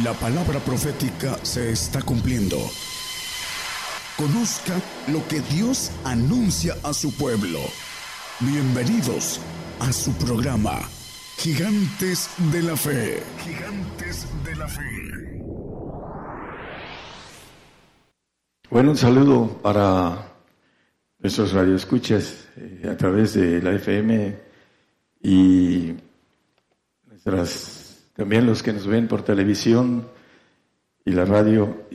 La palabra profética se está cumpliendo. Conozca lo que Dios anuncia a su pueblo. Bienvenidos a su programa, Gigantes de la Fe. Gigantes de la Fe. Bueno, un saludo para nuestros radioescuchas eh, a través de la FM y nuestras también los que nos ven por televisión y la radio,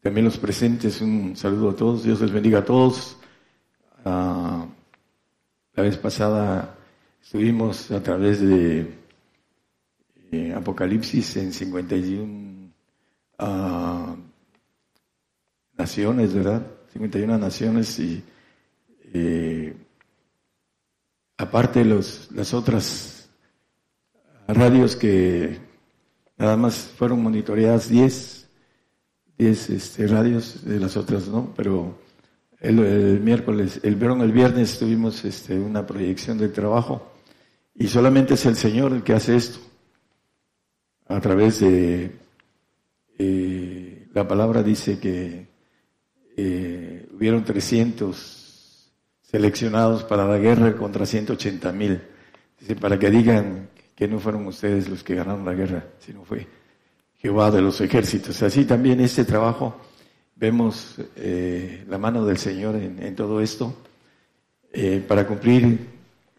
también los presentes, un saludo a todos, Dios les bendiga a todos. Ah, la vez pasada estuvimos a través de eh, Apocalipsis en 51 ah, naciones, ¿verdad? 51 naciones y eh, aparte los, las otras radios que nada más fueron monitoreadas 10, 10 este, radios, de las otras no, pero el, miércoles, el, el viernes tuvimos este, una proyección del trabajo y solamente es el Señor el que hace esto a través de eh, la palabra dice que eh, hubieron 300 seleccionados para la guerra contra 180 mil. Dice, para que digan que no fueron ustedes los que ganaron la guerra, sino fue Jehová de los ejércitos. Así también este trabajo, vemos eh, la mano del Señor en, todo esto eh, para cumplir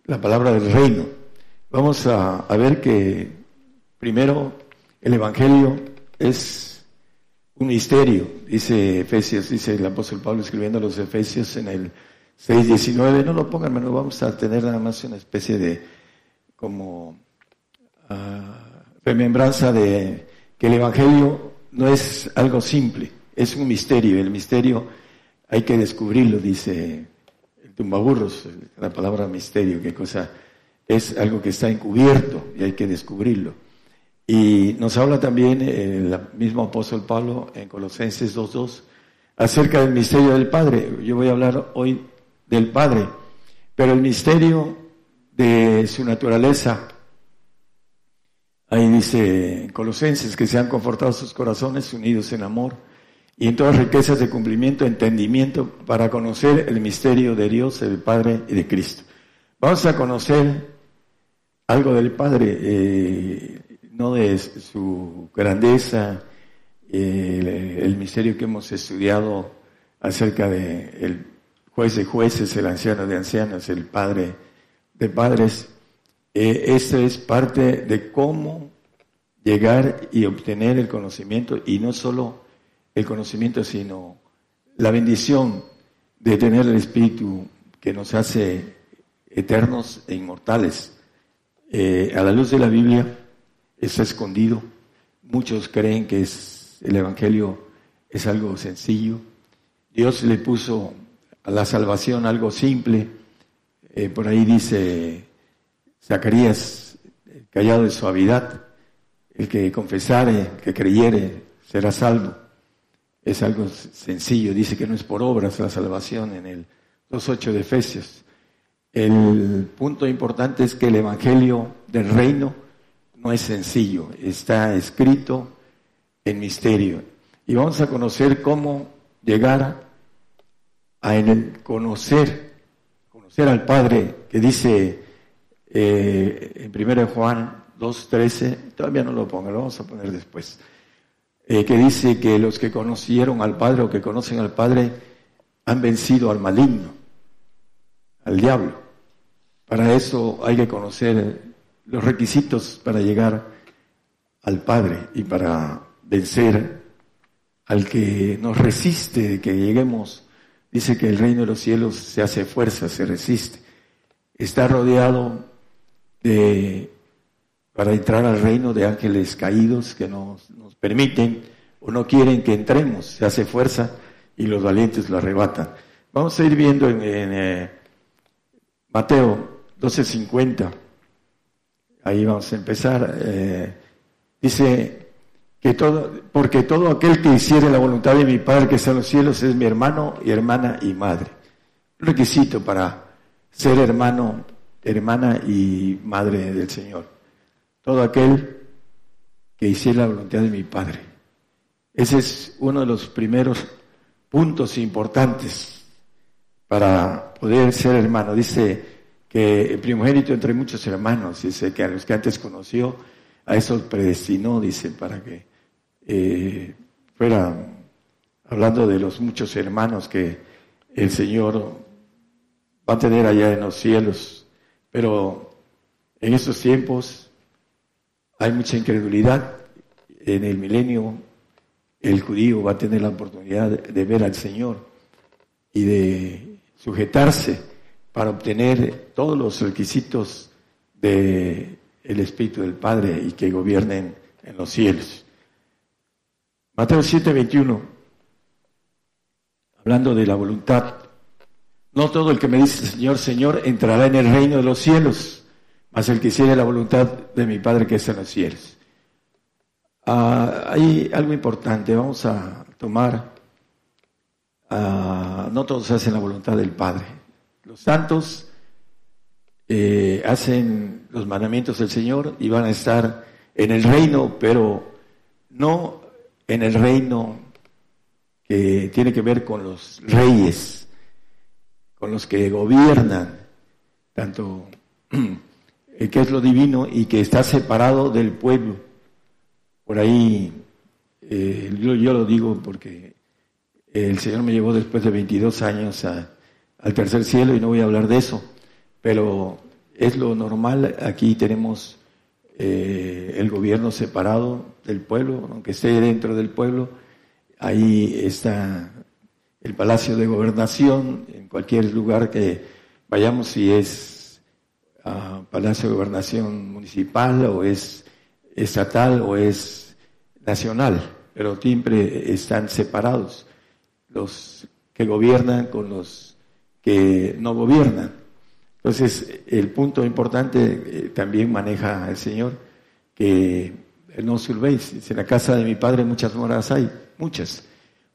la palabra del reino. Vamos a, ver que primero el Evangelio es un misterio, dice Efesios, dice el apóstol Pablo escribiendo a los Efesios en el 6.19, no lo pongan, no vamos a tener nada más una especie de como remembranza de que el Evangelio no es algo simple, es un misterio. El misterio hay que descubrirlo, dice el tumbaburros, la palabra misterio, qué cosa es algo que está encubierto y hay que descubrirlo. Y nos habla también el mismo apóstol Pablo en Colosenses 2.2 acerca del misterio del Padre. Yo voy a hablar hoy del Padre, pero el misterio de su naturaleza Ahí dice Colosenses que se han confortado sus corazones unidos en amor y en todas riquezas de cumplimiento, entendimiento para conocer el misterio de Dios, el Padre y de Cristo. Vamos a conocer algo del Padre, eh, no de su grandeza, eh, el, misterio que hemos estudiado acerca de el juez de jueces, el anciano de ancianos, el Padre de padres, eh, esta es parte de cómo llegar y obtener el conocimiento, y no solo el conocimiento, sino la bendición de tener el Espíritu que nos hace eternos e inmortales. Eh, a la luz de la Biblia está escondido. Muchos creen que el Evangelio es algo sencillo. Dios le puso a la salvación algo simple. Eh, por ahí dice Zacarías, callado de suavidad, el que confesare, que creyere, será salvo. Es algo sencillo, dice que no es por obras la salvación en el 2.8 de Efesios. El punto importante es que el Evangelio del Reino no es sencillo, está escrito en misterio. Y vamos a conocer cómo llegar a conocer, conocer al Padre que dice eh, en 1 Juan 2.13, todavía no lo pongo, lo vamos a poner después, eh, que dice que los que conocieron al Padre o que conocen al Padre han vencido al maligno, al diablo. Para eso hay que conocer los requisitos para llegar al Padre y para vencer al que nos resiste que lleguemos. Dice que el reino de los cielos se hace fuerza, se resiste. Está rodeado para entrar al reino de ángeles caídos que nos, nos permiten o no quieren que entremos. Se hace fuerza y los valientes lo arrebatan. Vamos a ir viendo en, eh, Mateo 12:50. Ahí vamos a empezar. Eh, dice que todo, porque todo aquel que hiciere la voluntad de mi Padre que está en los cielos es mi hermano y hermana y madre. requisito para ser hermano hermana y madre del Señor. Todo aquel que hiciera la voluntad de mi Padre. Ese es uno de los primeros puntos importantes para poder ser hermano. Dice que el primogénito entre muchos hermanos, dice que a los que antes conoció, a esos predestinó, dice, para que eh, fuera hablando de los muchos hermanos que el Señor va a tener allá en los cielos. Pero en estos tiempos hay mucha incredulidad. En el milenio el judío va a tener la oportunidad de ver al Señor y de sujetarse para obtener todos los requisitos del Espíritu del Padre y que gobiernen en los cielos. Mateo 7:21, hablando de la voluntad. No todo el que me dice Señor, Señor entrará en el reino de los cielos, mas el que hiciere la voluntad de mi Padre que está en los cielos. Ah, hay algo importante, vamos a tomar, ah, no todos hacen la voluntad del Padre. Los santos eh, hacen los mandamientos del Señor y van a estar en el reino, pero no en el reino que tiene que ver con los reyes, con los que gobiernan, tanto el que es lo divino y que está separado del pueblo. Por ahí, eh, yo, lo digo porque el Señor me llevó después de 22 años al tercer cielo y no voy a hablar de eso, pero es lo normal. Aquí tenemos eh, el gobierno separado del pueblo, aunque esté dentro del pueblo. Ahí está el Palacio de Gobernación, en cualquier lugar que vayamos, si es ah, Palacio de Gobernación Municipal o es estatal o es nacional, pero siempre están separados los que gobiernan con los que no gobiernan. Entonces, el punto importante eh, también maneja el Señor, que no os en la casa de mi Padre muchas moradas hay, muchas.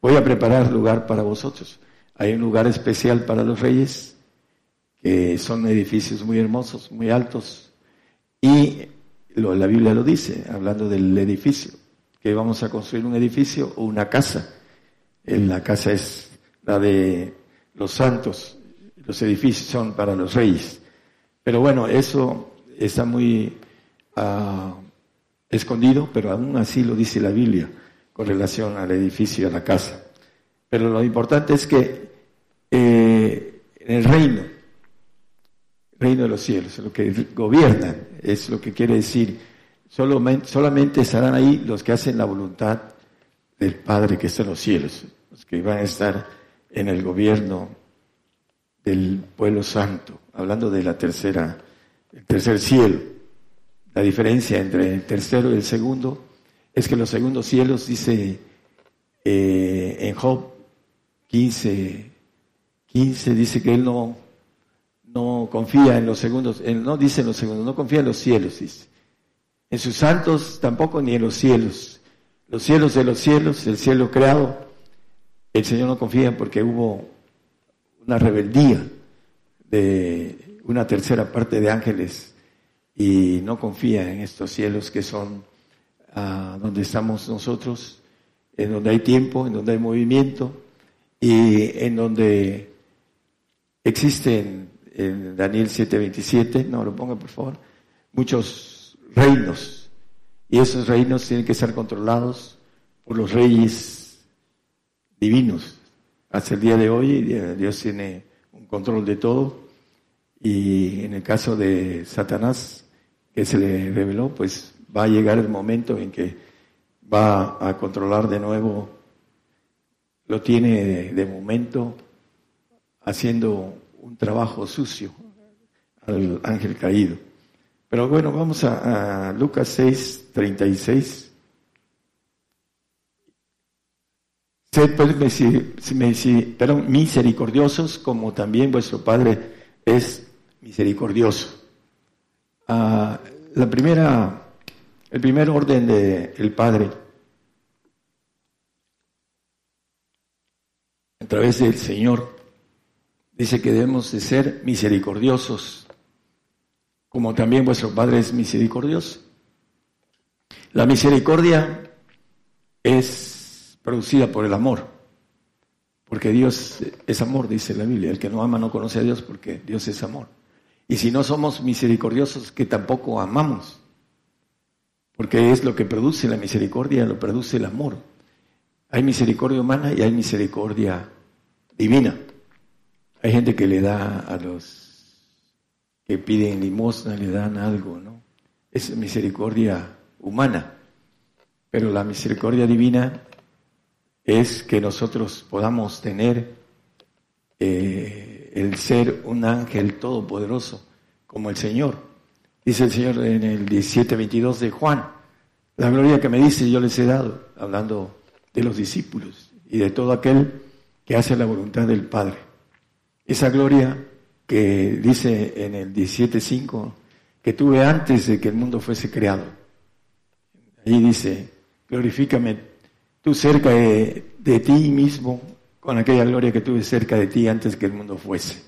Voy a preparar lugar para vosotros. Hay un lugar especial para los reyes, que son edificios muy hermosos, muy altos, y la Biblia lo dice, hablando del edificio, que vamos a construir un edificio o una casa. La casa es la de los santos, los edificios son para los reyes. Pero bueno, eso está muy ah, escondido, pero aún así lo dice la Biblia con relación al edificio a la casa. Pero lo importante es que eh, en el reino, reino de los cielos, lo que gobiernan, es lo que quiere decir. Solamente, solamente estarán ahí los que hacen la voluntad del Padre que está en los cielos, los que van a estar en el gobierno del pueblo santo, hablando de la tercera, el tercer cielo. La diferencia entre el tercero y el segundo es que los segundos cielos, dice eh, en Job 15, 15, dice que él no, no confía en los segundos, él no dice en los segundos, no confía en los cielos, dice. En sus santos tampoco ni en los cielos. Los cielos de los cielos, el cielo creado, el Señor no confía porque hubo una rebeldía de una tercera parte de ángeles y no confía en estos cielos que son ah, donde estamos nosotros, en donde hay tiempo, en donde hay movimiento y en donde existen en Daniel 7:27, no lo ponga por favor, muchos reinos. Y esos reinos tienen que ser controlados por los reyes divinos. Hasta el día de hoy Dios tiene un control de todo. Y en el caso de Satanás, que se le reveló, pues va a llegar el momento en que va a controlar de nuevo, lo tiene de momento haciendo un trabajo sucio al ángel caído. Pero bueno, vamos a, Lucas 6, 36. Sed pues misericordiosos como también vuestro Padre es misericordioso. Ah, la primera, el primer orden del Padre, a través del Señor, dice que debemos de ser misericordiosos, como también vuestro Padre es misericordioso. La misericordia es producida por el amor, porque Dios es amor, dice la Biblia. El que no ama no conoce a Dios porque Dios es amor. Y si no somos misericordiosos, que tampoco amamos, porque es lo que produce la misericordia, lo produce el amor. Hay misericordia humana y hay misericordia divina. Hay gente que le da a los que piden limosna, le dan algo, ¿no? Es misericordia humana. Pero la misericordia divina es que nosotros podamos tener eh, el ser un ángel todopoderoso como el Señor. Dice el Señor en el 17:22 de Juan, la gloria que me dice yo les he dado, hablando de los discípulos y de todo aquel que hace la voluntad del Padre. Esa gloria que dice en el 17.5 que tuve antes de que el mundo fuese creado. Ahí dice, glorifícame tú cerca de, de ti mismo con aquella gloria que tuve cerca de ti antes que el mundo fuese.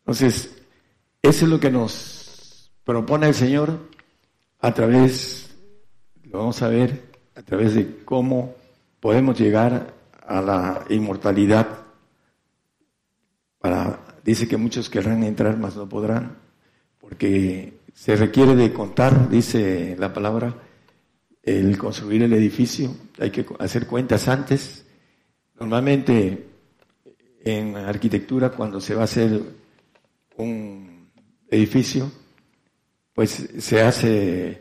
Entonces, eso es lo que nos propone el Señor a través, lo vamos a ver, a través de cómo podemos llegar a la inmortalidad. Para, dice que muchos querrán entrar, mas no podrán, porque se requiere de contar, dice la palabra, el construir el edificio, hay que hacer cuentas antes. Normalmente en arquitectura, cuando se va a hacer un edificio, pues se hace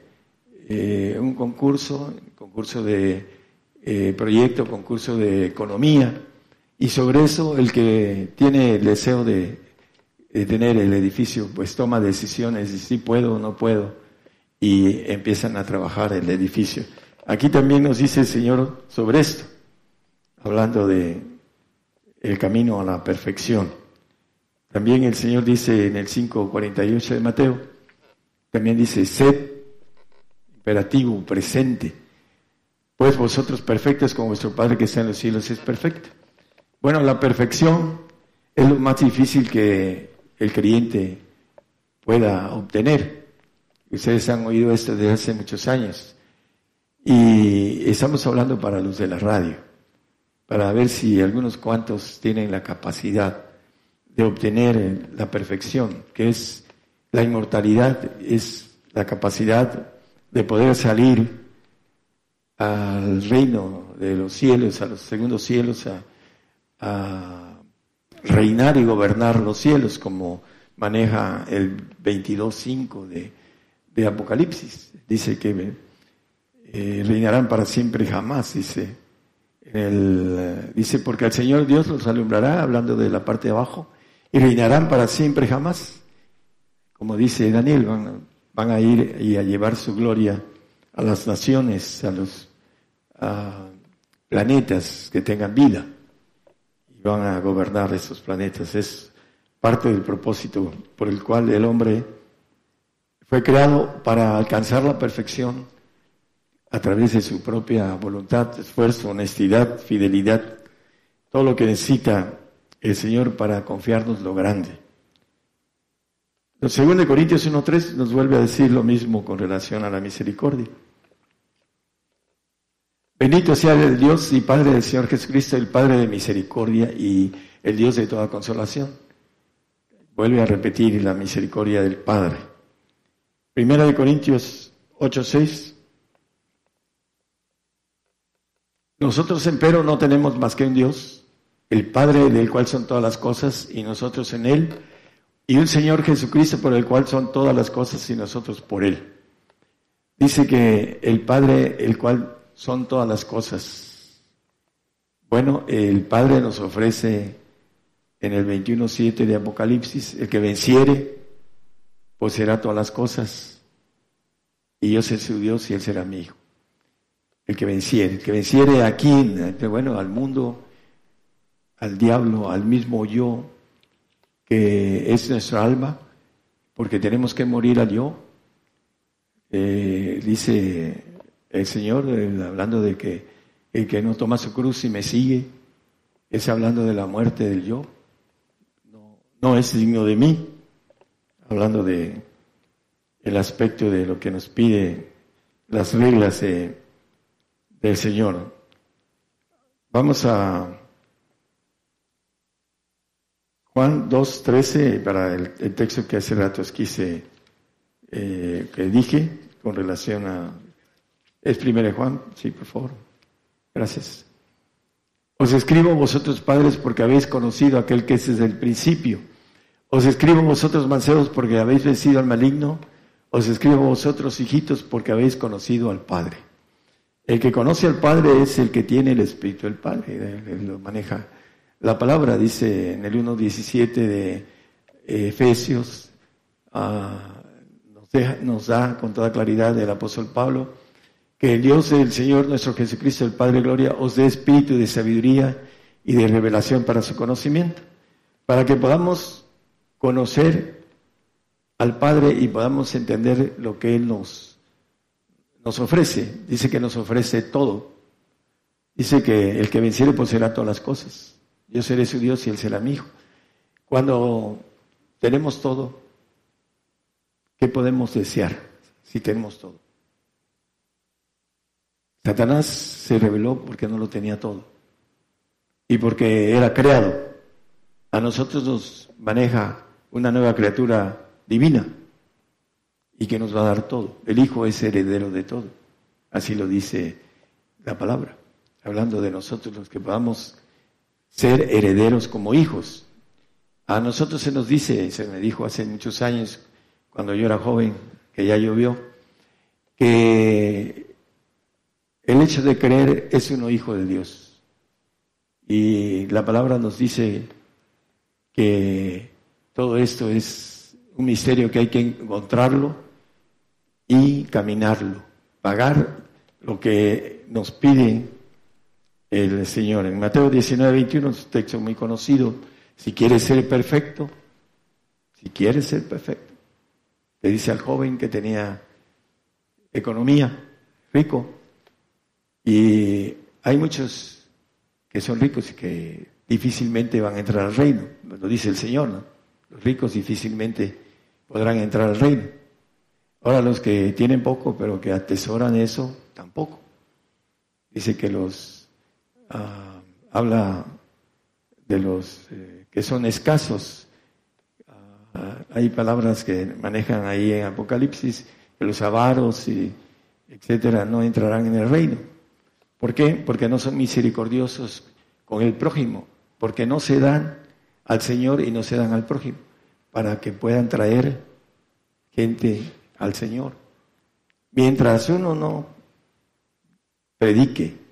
eh, un concurso, concurso de eh, proyecto, concurso de economía, y sobre eso el que tiene el deseo de, tener el edificio, pues toma decisiones de si puedo o no puedo, y empiezan a trabajar el edificio. Aquí también nos dice el Señor sobre esto, hablando de el camino a la perfección. También el Señor dice en el 5.48 de Mateo, también dice, sed imperativo, presente pues vosotros perfectos como vuestro Padre que está en los cielos es perfecto. Bueno, la perfección es lo más difícil que el creyente pueda obtener. Ustedes han oído esto desde hace muchos años. Y estamos hablando para los de la radio, para ver si algunos cuantos tienen la capacidad de obtener la perfección, que es la inmortalidad, es la capacidad de poder salir al reino de los cielos, a los segundos cielos, a, reinar y gobernar los cielos, como maneja el 22.5 de, de Apocalipsis. Dice que eh, reinarán para siempre y jamás, dice. El, porque al Señor Dios los alumbrará, hablando de la parte de abajo, y reinarán para siempre y jamás. Como dice Daniel, van, a ir y a llevar su gloria a las naciones, a los planetas que tengan vida y van a gobernar esos planetas. Es parte del propósito por el cual el hombre fue creado para alcanzar la perfección a través de su propia voluntad, esfuerzo, honestidad, fidelidad, todo lo que necesita el Señor para confiarnos lo grande. El segundo de Corintios 1.3 nos vuelve a decir lo mismo con relación a la misericordia. Bendito sea el Dios y Padre del Señor Jesucristo, el Padre de misericordia y el Dios de toda consolación. Vuelve a repetir la misericordia del Padre. Primera de Corintios 8:6. Nosotros, empero, no tenemos más que un Dios, el Padre del cual son todas las cosas y nosotros en Él, y un Señor Jesucristo por el cual son todas las cosas y nosotros por Él. Dice que el Padre, el cual son todas las cosas. Bueno, el Padre nos ofrece en el 21.7 de Apocalipsis, el que venciere, poseerá todas las cosas, y yo seré su Dios y él será mi hijo. El que venciere, el que venciere aquí, bueno, al mundo, al diablo, al mismo yo, que es nuestra alma, porque tenemos que morir al yo. Eh, dice el Señor, hablando de que el que no toma su cruz y me sigue, es hablando de la muerte del yo. No, es digno de mí, hablando de el aspecto de lo que nos pide las reglas del Señor. Vamos a Juan 2.13 para el, texto que hace rato quise, eh, que dije con relación a... ¿Es primero Juan? Sí, por favor. Gracias. Os escribo vosotros padres porque habéis conocido a aquel que es desde el principio. Os escribo vosotros mancebos porque habéis vencido al maligno. Os escribo vosotros hijitos porque habéis conocido al Padre. El que conoce al Padre es el que tiene el Espíritu del Padre, él lo maneja. La palabra dice en el 1.17 de eh, Efesios, ah, nos, da con toda claridad el apóstol Pablo, que el Dios del Señor nuestro Jesucristo, el Padre de Gloria, os dé espíritu de sabiduría y de revelación para su conocimiento, para que podamos conocer al Padre y podamos entender lo que Él nos, nos ofrece. Dice que nos ofrece todo. Dice que el que venciere poseerá todas las cosas. Yo seré su Dios y Él será mi hijo. Cuando tenemos todo, ¿qué podemos desear si tenemos todo? Satanás se reveló porque no lo tenía todo y porque era creado. A nosotros nos maneja una nueva criatura divina y que nos va a dar todo. El Hijo es heredero de todo. Así lo dice la palabra, hablando de nosotros los que podamos ser herederos como hijos. A nosotros se nos dice, se me dijo hace muchos años, cuando yo era joven, que ya llovió, que el hecho de creer es uno hijo de Dios. Y la palabra nos dice que todo esto es un misterio que hay que encontrarlo y caminarlo, pagar lo que nos pide el Señor. En Mateo 19, 21, un texto muy conocido, si quieres ser perfecto, si quieres ser perfecto, le dice al joven que tenía economía, rico, y hay muchos que son ricos y que difícilmente van a entrar al reino, lo dice el Señor, ¿no? Los ricos difícilmente podrán entrar al reino. Ahora los que tienen poco pero que atesoran eso, tampoco. Dice que los, ah, habla de los eh, que son escasos. Ah, hay palabras que manejan ahí en Apocalipsis, que los avaros y etcétera no entrarán en el reino. ¿Por qué? Porque no son misericordiosos con el prójimo, porque no se dan al Señor y no se dan al prójimo, para que puedan traer gente al Señor. Mientras uno no predique,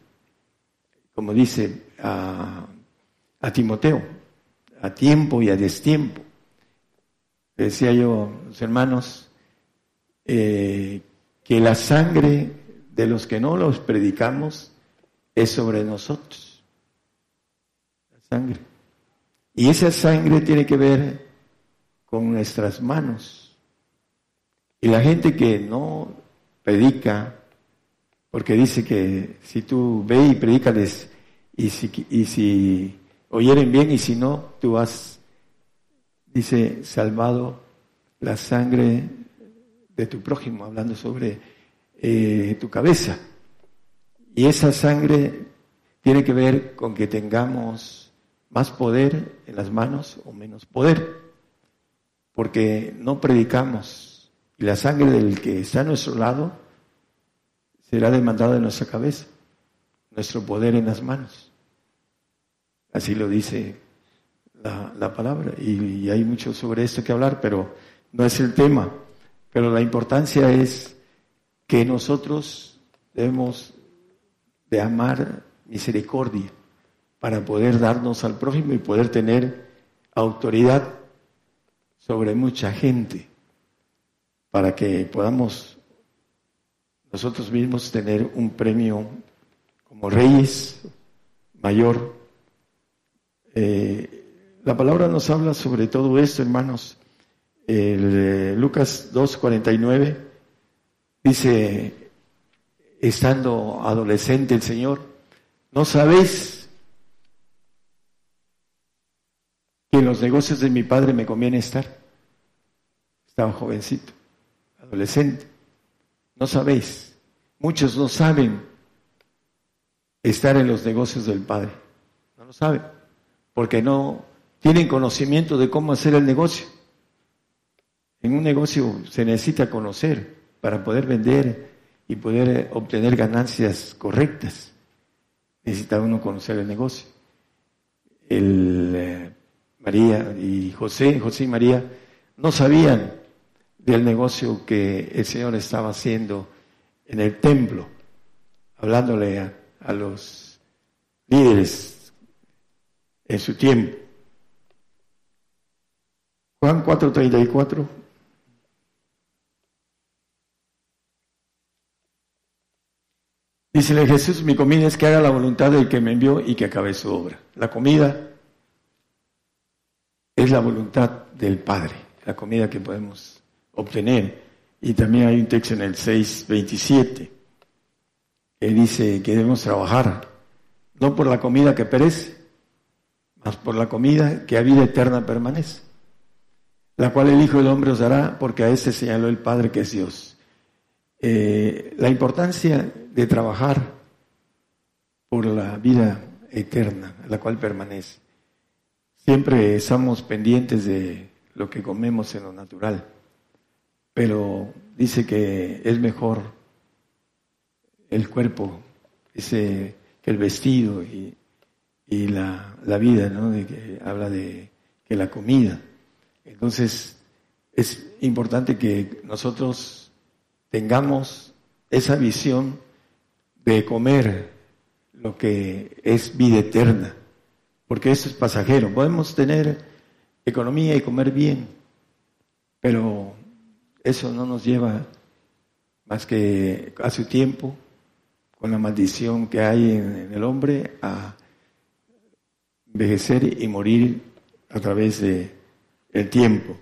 como dice a, Timoteo, a tiempo y a destiempo. Decía yo, los hermanos, eh, que la sangre de los que no los predicamos es sobre nosotros. La sangre. Y esa sangre tiene que ver con nuestras manos. Y la gente que no predica, porque dice que si tú ve y predícales, y si, y si oyeren bien y si no, tú has, dice, salvado la sangre de tu prójimo, hablando sobre eh, tu cabeza. Y esa sangre tiene que ver con que tengamos más poder en las manos o menos poder, porque no predicamos y la sangre del que está a nuestro lado será demandada en nuestra cabeza, nuestro poder en las manos. Así lo dice la, palabra y, y hay mucho sobre esto que hablar, pero no es el tema. Pero la importancia es que nosotros debemos de amar misericordia para poder darnos al prójimo y poder tener autoridad sobre mucha gente, para que podamos nosotros mismos tener un premio como reyes mayor. Eh, la palabra nos habla sobre todo esto, hermanos. El, eh, Lucas 2.49 dice, estando adolescente el Señor, ¿no sabéis que en los negocios de mi padre me conviene estar? Estaba jovencito, adolescente. ¿No sabéis? muchos no saben estar en los negocios del Padre. No lo saben, porque no tienen conocimiento de cómo hacer el negocio. En un negocio se necesita conocer para poder vender y poder obtener ganancias correctas. Necesita uno conocer el negocio. El, eh, María y José, José y María, no sabían del negocio que el Señor estaba haciendo en el templo, hablándole a, los líderes en su tiempo. Juan 4:34. Dícele Jesús, mi comida es que haga la voluntad del que me envió y que acabe su obra. La comida es la voluntad del Padre, la comida que podemos obtener. Y también hay un texto en el 6.27 que dice que debemos trabajar, no por la comida que perece, mas por la comida que a vida eterna permanece, la cual el Hijo del Hombre os dará, porque a ese señaló el Padre que es Dios. Eh, la importancia de trabajar por la vida eterna, la cual permanece. Siempre estamos pendientes de lo que comemos en lo natural, pero dice que es mejor el cuerpo ese, que el vestido y, la, la, vida, ¿no? De que habla de que la comida. Entonces, es importante que nosotros tengamos esa visión de comer lo que es vida eterna porque eso es pasajero. Podemos tener economía y comer bien, pero eso no nos lleva más que a su tiempo, con la maldición que hay en, el hombre, a envejecer y morir a través de el tiempo.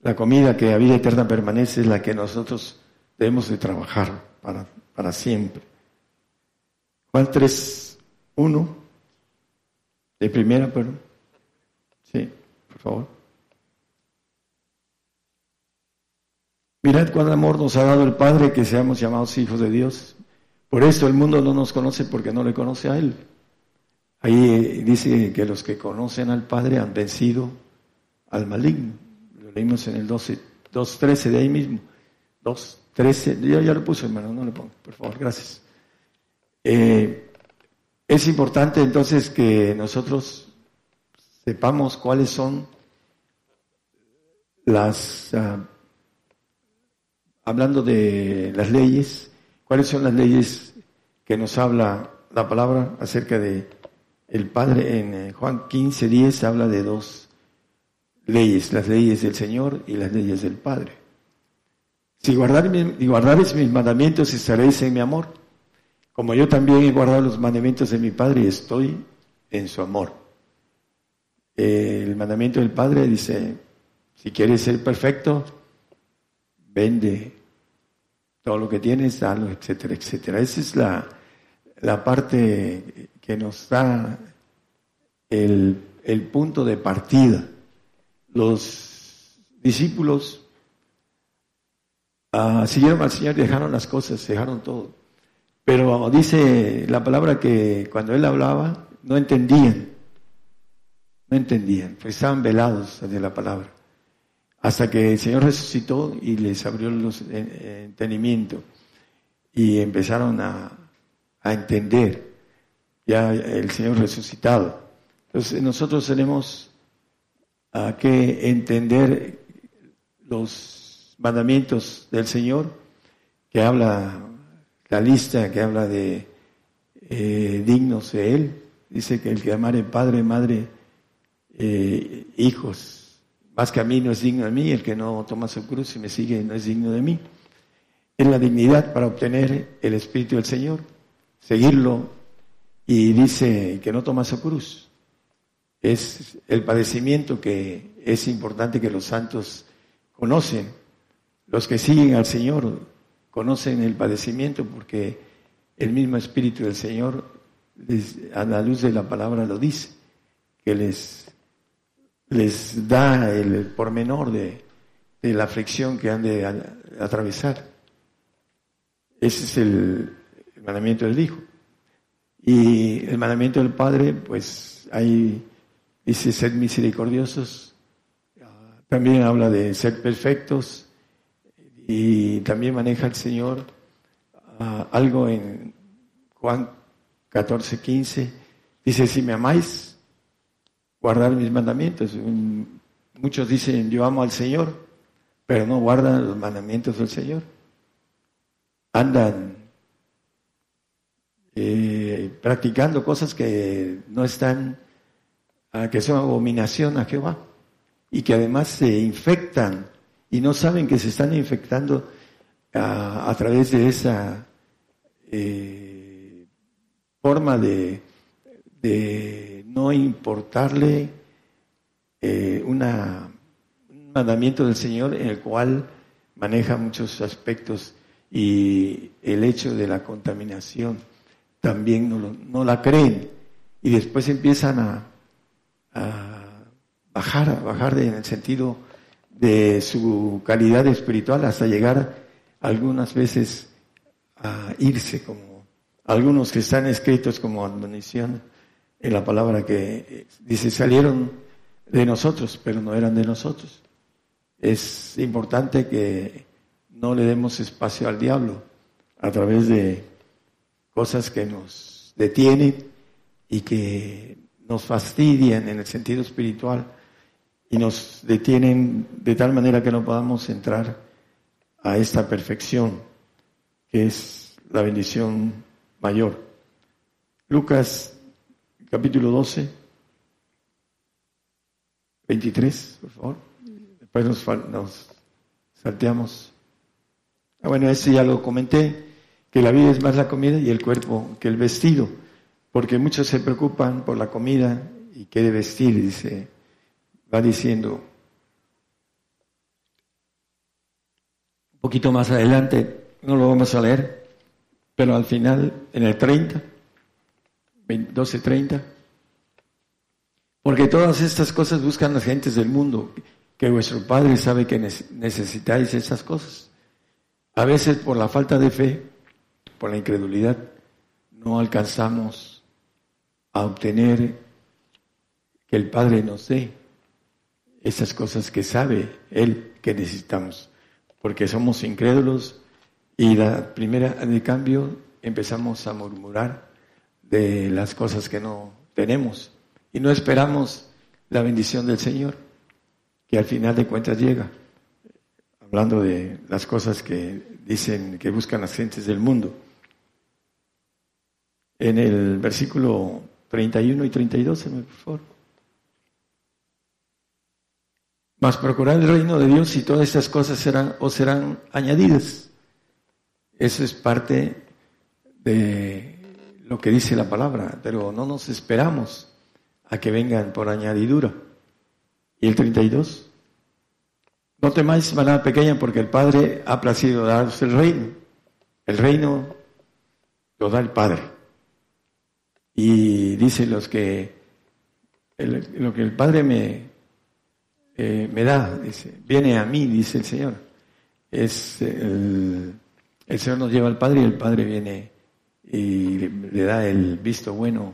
La comida que a vida eterna permanece es la que nosotros debemos de trabajar para, para siempre. Juan 3, 1 de primera, pero sí, por favor. Mirad cuán amor nos ha dado el Padre que seamos llamados hijos de Dios. Por eso el mundo no nos conoce porque no le conoce a Él. Ahí dice que los que conocen al Padre han vencido al maligno. Lo leímos en el 2.13 de ahí mismo. 2.13, yo ya lo puse hermano, no le pongo, por favor, gracias. Eh, es importante entonces que nosotros sepamos cuáles son las, ah, hablando de las leyes, cuáles son las leyes que nos habla la palabra acerca de el Padre. En eh, Juan 15, 10 habla de dos leyes, las leyes del Señor y las leyes del Padre. Si guardaréis mis mandamientos, estaréis en mi amor como yo también he guardado los mandamientos de mi Padre y estoy en su amor. El mandamiento del Padre dice, si quieres ser perfecto, vende todo lo que tienes, dalo, etcétera, etcétera. Esa es la, la parte que nos da el, el punto de partida. Los discípulos uh, siguieron al Señor, dejaron las cosas, dejaron todo. Pero dice la palabra que cuando él hablaba no entendían, no entendían, pues estaban velados de la palabra. Hasta que el Señor resucitó y les abrió el entendimiento y empezaron a, a entender ya el Señor resucitado. Entonces nosotros tenemos que entender los mandamientos del Señor que habla la lista que habla de eh, dignos de Él. Dice que el que amare padre, madre, eh, hijos, más que a mí no es digno de mí, el que no toma su cruz y me sigue no es digno de mí. Es la dignidad para obtener el Espíritu del Señor, seguirlo y dice que no toma su cruz. Es el padecimiento que es importante que los santos conocen. Los que siguen al Señor conocen el padecimiento porque el mismo Espíritu del Señor, a la luz de la palabra lo dice, que les, les da el pormenor de, la aflicción que han de atravesar. Ese es el, mandamiento del Hijo. Y el mandamiento del Padre, pues ahí dice ser misericordiosos. También habla de ser perfectos. Y también maneja el Señor ah, algo en Juan 14, 15. Dice, si me amáis, guardar mis mandamientos. Muchos dicen, yo amo al Señor, pero no guardan los mandamientos del Señor. Andan eh, practicando cosas que no están, ah, que son abominación a Jehová y que además se infectan y no saben que se están infectando ah, a, través de esa eh, forma de, de, no importarle eh, una, un mandamiento del Señor en el cual maneja muchos aspectos y el hecho de la contaminación también no, no la creen. Y después empiezan a, bajar, a bajar en el sentido de su calidad espiritual hasta llegar algunas veces a irse como algunos que están escritos como admonición en la palabra que dice salieron de nosotros, pero no eran de nosotros. Es importante que no le demos espacio al diablo a través de cosas que nos detienen y que nos fastidian en el sentido espiritual y nos detienen de tal manera que no podamos entrar a esta perfección que es la bendición mayor. Lucas capítulo 12, 23, por favor. Después nos, nos salteamos. Ah, bueno, ese ya lo comenté que la vida es más la comida y el cuerpo que el vestido, porque muchos se preocupan por la comida y quiere vestir, dice, va diciendo un poquito más adelante, no lo vamos a leer, pero al final, en el 30, 12.30, porque todas estas cosas buscan las gentes del mundo, que vuestro Padre sabe que necesitáis esas cosas. A veces por la falta de fe por la incredulidad, no alcanzamos a obtener que el Padre nos dé esas cosas que sabe Él que necesitamos, porque somos incrédulos y la primera de cambio empezamos a murmurar de las cosas que no tenemos y no esperamos la bendición del Señor, que al final de cuentas llega, hablando de las cosas que dicen que buscan las gentes del mundo en el versículo 31 y 32, por favor. Mas procurar el reino de Dios y todas estas cosas serán o serán añadidas. Eso es parte de lo que dice la palabra, pero no nos esperamos a que vengan por añadidura. ¿Y el 32? No temáis, manada pequeña, porque el Padre ha placido daros el reino. El reino lo da el Padre. Y dice los que lo que el Padre me, eh, me da, dice, viene a mí, dice el Señor. Es el, el Señor nos lleva al Padre y el Padre viene y le, da el visto bueno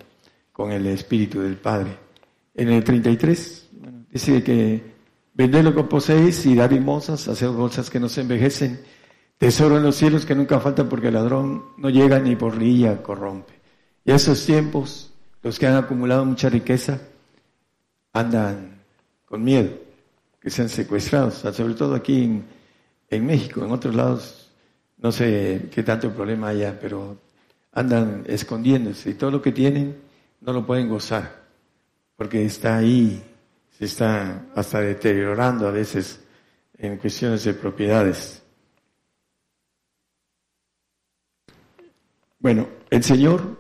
con el Espíritu del Padre. En el 33 dice que vended lo que poseéis y dar limosas, hacer bolsas que no se envejecen, tesoro en los cielos que nunca falta porque el ladrón no llega ni por lilla corrompe. Y esos tiempos, los que han acumulado mucha riqueza, andan con miedo, que sean secuestrados, sobre todo aquí en, en México, en otros lados, no sé qué tanto problema haya, pero andan escondiéndose y todo lo que tienen no lo pueden gozar, porque está ahí, se está hasta deteriorando a veces en cuestiones de propiedades. Bueno, el Señor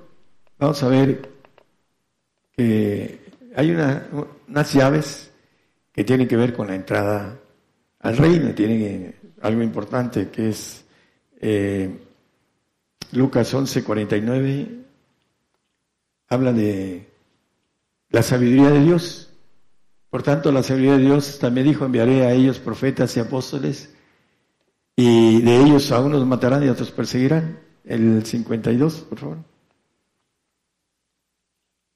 vamos a ver que hay unas llaves que tienen que ver con la entrada al reino, tienen algo importante que es eh, Lucas 11, 49, habla de la sabiduría de Dios. Por tanto, la sabiduría de Dios también dijo, enviaré a ellos profetas y apóstoles Y de ellos a unos matarán y a otros perseguirán. El 52, por favor.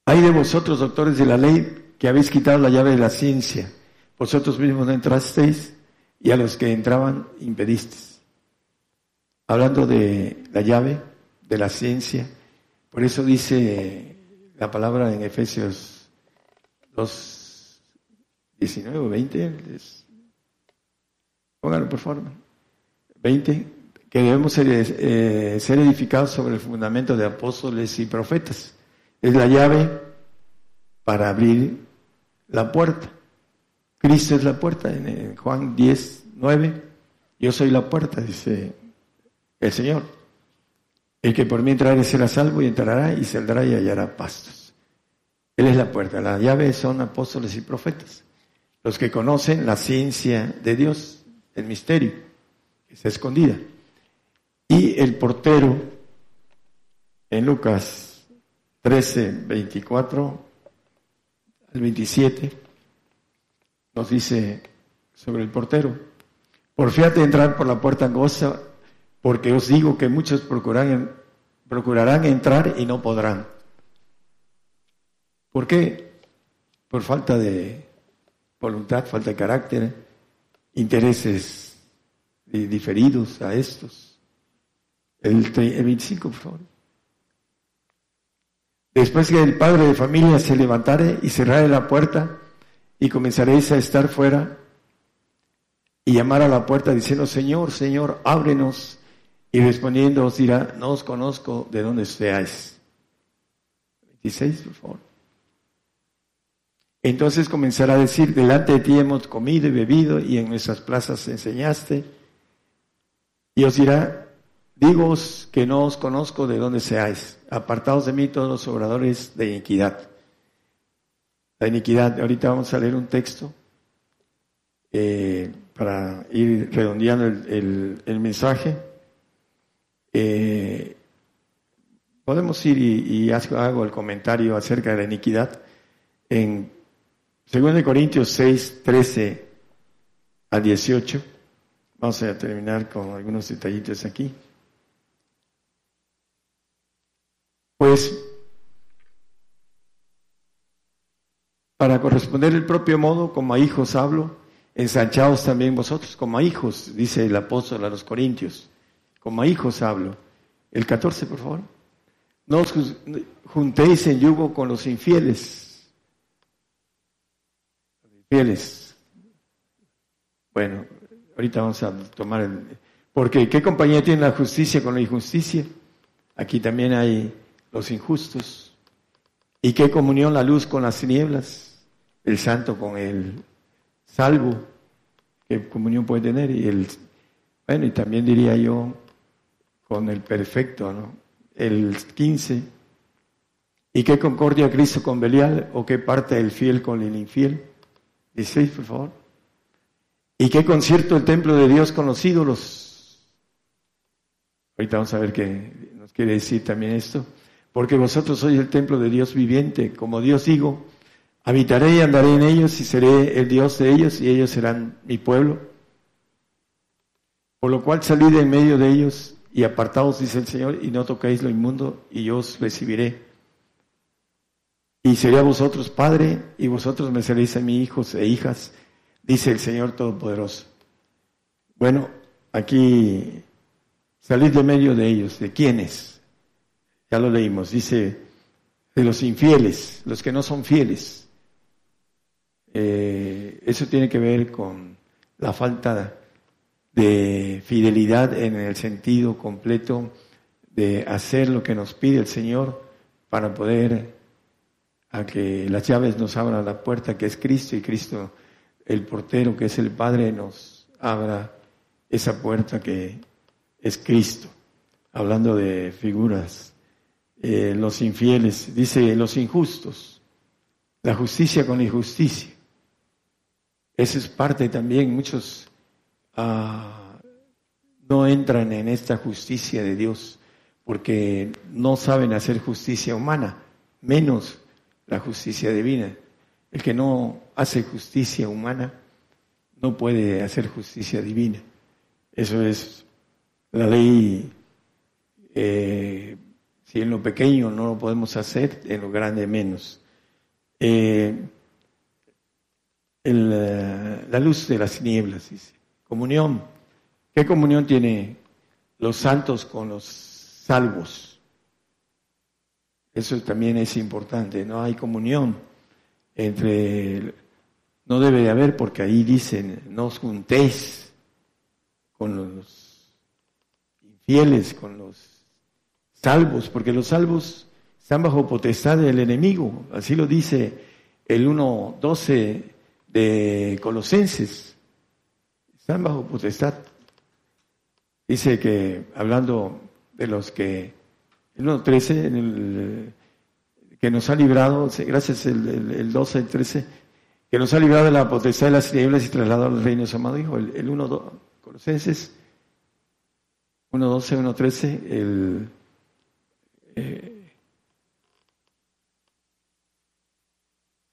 Hay de vosotros, doctores de la ley, que habéis quitado la llave de la ciencia. Vosotros mismos no entrasteis y a los que entraban impedisteis. Hablando de la llave, de la ciencia, por eso dice la palabra en Efesios 2, 19 o 20. Pónganlo por favor. 20. Que debemos ser, eh, ser edificados sobre el fundamento de apóstoles y profetas. Es la llave para abrir la puerta. Cristo es la puerta. En Juan 10, 9. Yo soy la puerta, dice el Señor. El que por mí entrare será salvo y entrará y saldrá y hallará pastos. Él es la puerta. La llave son apóstoles y profetas. Los que conocen la ciencia de Dios, el misterio, que está escondida. Y el portero, en Lucas 13, 24 al 27, nos dice sobre el portero. Porfiate entrar por la puerta angosta porque os digo que muchos procurarán, procurarán entrar y no podrán. ¿Por qué? Por falta de voluntad, falta de carácter, intereses diferidos a estos. El, el 25, por favor. Después que el padre de familia se levantare y cerrare la puerta y comenzaréis a estar fuera y llamar a la puerta diciendo, Señor, Señor, ábrenos. Y respondiendo os dirá, no os conozco de dónde seáis. 26, por favor. Entonces comenzará a decir, delante de ti hemos comido y bebido y en nuestras plazas enseñaste. Y os dirá, digoos que no os conozco de dónde seáis. Apartados de mí todos los obradores de iniquidad. La iniquidad, ahorita vamos a leer un texto eh, para ir redondeando el mensaje. Eh, podemos ir y, hago el comentario acerca de la iniquidad en 2 Corintios 6, 13 a 18. Vamos a terminar con algunos detallitos aquí. Pues, para corresponder el propio modo, como a hijos hablo, ensanchaos también vosotros, como a hijos, dice el apóstol a los Corintios como a hijos hablo. El 14, por favor. No os juntéis en yugo con los infieles. infieles. Bueno, ahorita vamos a tomar el... Porque ¿qué compañía tiene la justicia con la injusticia? Aquí también hay los injustos. ¿Y qué comunión la luz con las tinieblas? El santo con el salvo. ¿Qué comunión puede tener? Y el, bueno, y también diría yo, con el perfecto, ¿no? El 15. ¿Y qué concordia Cristo con Belial? ¿O qué parte el fiel con el infiel? 16, por favor. ¿Y qué concierto el templo de Dios con los ídolos? Ahorita vamos a ver qué nos quiere decir también esto. Porque vosotros sois el templo de Dios viviente. Como Dios digo, habitaré y andaré en ellos y seré el Dios de ellos y ellos serán mi pueblo. Por lo cual salí de en medio de ellos y apartaos, dice el Señor, y no toquéis lo inmundo, y yo os recibiré. Y seré a vosotros padre, y vosotros me seréis a mis hijos e hijas, dice el Señor Todopoderoso. Bueno, aquí salid de medio de ellos. ¿De quiénes? Ya lo leímos. Dice, de los infieles, los que no son fieles. Eh, eso tiene que ver con la falta de fidelidad en el sentido completo de hacer lo que nos pide el Señor para poder a que las llaves nos abran la puerta que es Cristo y Cristo el portero que es el Padre nos abra esa puerta que es Cristo. Hablando de figuras, eh, los infieles, dice los injustos, la justicia con la injusticia. Esa es parte también, muchos Ah, no entran en esta justicia de Dios porque no saben hacer justicia humana, menos la justicia divina. El que no hace justicia humana no puede hacer justicia divina. Eso es la ley. Eh, si en lo pequeño no lo podemos hacer, en lo grande menos. Eh, la luz de las nieblas, dice. Comunión. ¿Qué comunión tiene los santos con los salvos? Eso también es importante. No hay comunión entre no debe de haber porque ahí dicen, no os juntéis con los infieles, con los salvos, porque los salvos están bajo potestad del enemigo. Así lo dice el 1.12 de Colosenses. Están bajo potestad. Dice que, hablando de los que, el 1.13, que nos ha librado, gracias el, el, el 12, el 13, que nos ha librado de la potestad de las tinieblas y trasladado al reino de su amado Hijo. El, 1, 2, Colosenses 1, 12, 1, 13, el... Eh,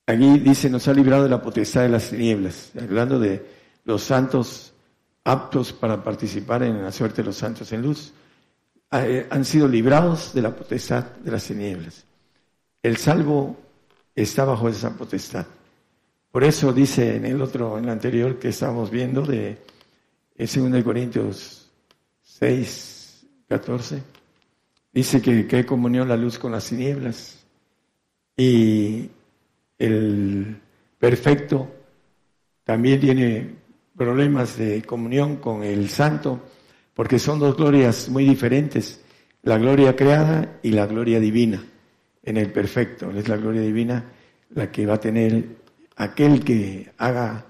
aquí dice, nos ha librado de la potestad de las tinieblas, hablando de los santos aptos para participar en la suerte de los santos en luz, eh, han sido librados de la potestad de las tinieblas. El salvo está bajo esa potestad. Por eso dice en el otro, en el anterior que estamos viendo, de 2 Corintios 6, 14, dice que, que comunión la luz con las tinieblas. Y el perfecto también tiene problemas de comunión con el santo, porque son dos glorias muy diferentes, la gloria creada y la gloria divina. En el perfecto es la gloria divina la que va a tener aquel que haga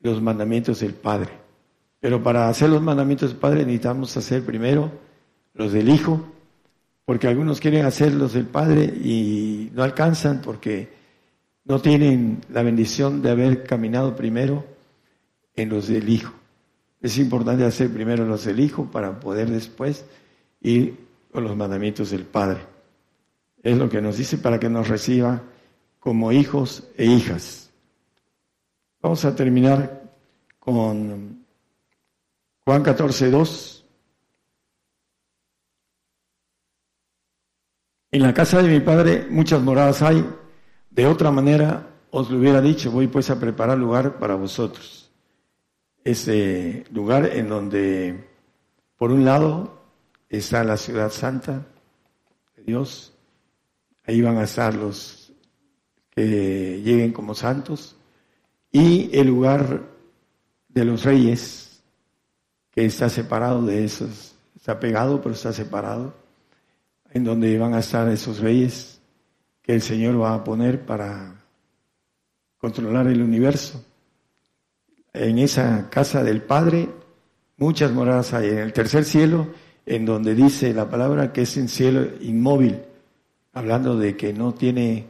los mandamientos del Padre. Pero para hacer los mandamientos del Padre necesitamos hacer primero los del Hijo, porque algunos quieren hacer los del Padre y no alcanzan porque no tienen la bendición de haber caminado primero en los del Hijo. Es importante hacer primero los del Hijo para poder después ir con los mandamientos del Padre. Es lo que nos dice para que nos reciba como hijos e hijas. Vamos a terminar con Juan 14, 2. En la casa de mi padre muchas moradas hay, de otra manera os lo hubiera dicho, voy pues a preparar lugar para vosotros. Ese lugar en donde, por un lado, está la ciudad santa de Dios, ahí van a estar los que lleguen como santos, y el lugar de los reyes, que está separado de esos, está pegado, pero está separado, en donde van a estar esos reyes que el Señor va a poner para controlar el universo. En esa casa del Padre, muchas moradas hay. En el tercer cielo, en donde dice la palabra que es un cielo inmóvil, hablando de que no tiene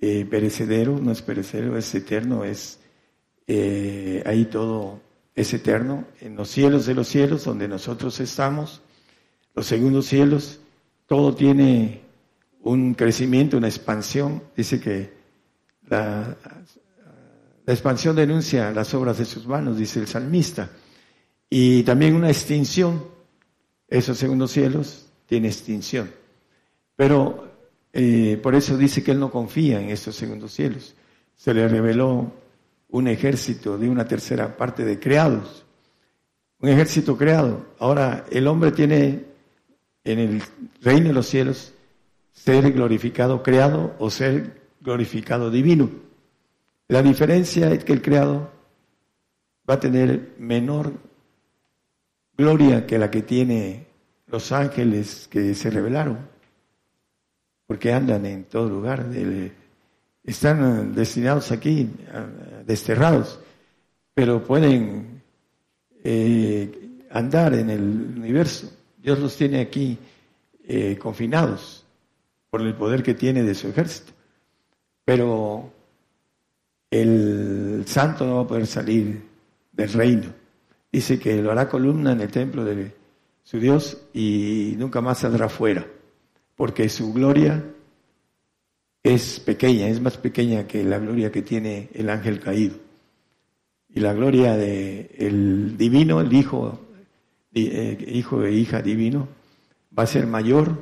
eh, perecedero, no es perecedero, es eterno, es eh, ahí todo es eterno, en los cielos de los cielos donde nosotros estamos, los segundos cielos, todo tiene un crecimiento, una expansión, dice que la, la expansión denuncia las obras de sus manos, dice el salmista, y también una extinción, esos segundos cielos tiene extinción. Pero eh, por eso dice que él no confía en estos segundos cielos. Se le reveló un ejército de una tercera parte de creados. Un ejército creado. Ahora, el hombre tiene en el reino de los cielos ser glorificado creado o ser glorificado divino. La diferencia es que el creado va a tener menor gloria que la que tiene los ángeles que se revelaron porque andan en todo lugar, están destinados aquí, desterrados, pero pueden eh, andar en el universo. Dios los tiene aquí eh, confinados por el poder que tiene de su ejército. Pero el santo no va a poder salir del reino. Dice que lo hará columna en el templo de su Dios y nunca más saldrá fuera porque su gloria es pequeña, es más pequeña que la gloria que tiene el ángel caído. y la gloria de el divino, el hijo, eh, hijo e hija divino, va a ser mayor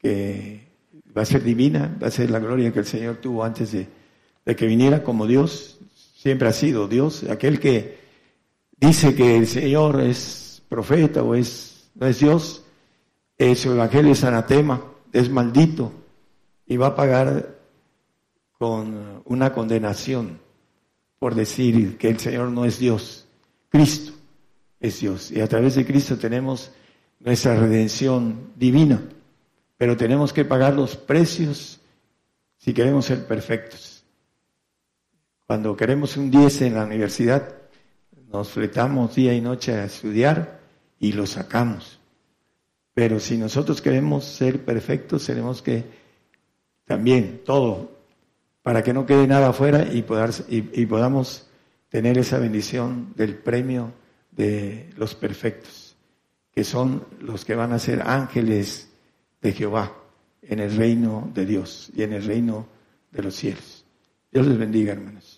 que va a ser divina, va a ser la gloria que el Señor tuvo antes de, de que viniera como Dios, siempre ha sido Dios, aquel que dice que el Señor es profeta o es no es Dios, eh, su evangelio es anatema, es maldito y va a pagar con una condenación por decir que el Señor no es Dios. Cristo es Dios. Y a través de Cristo tenemos nuestra redención divina. Pero tenemos que pagar los precios si queremos ser perfectos. Cuando queremos un 10 en la universidad, nos fletamos día y noche a estudiar y lo sacamos. Pero si nosotros queremos ser perfectos, tenemos que también todo para que no quede nada afuera y, y, podamos tener esa bendición del premio de los perfectos, que son los que van a ser ángeles de Jehová en el reino de Dios y en el reino de los cielos. Dios les bendiga, hermanos.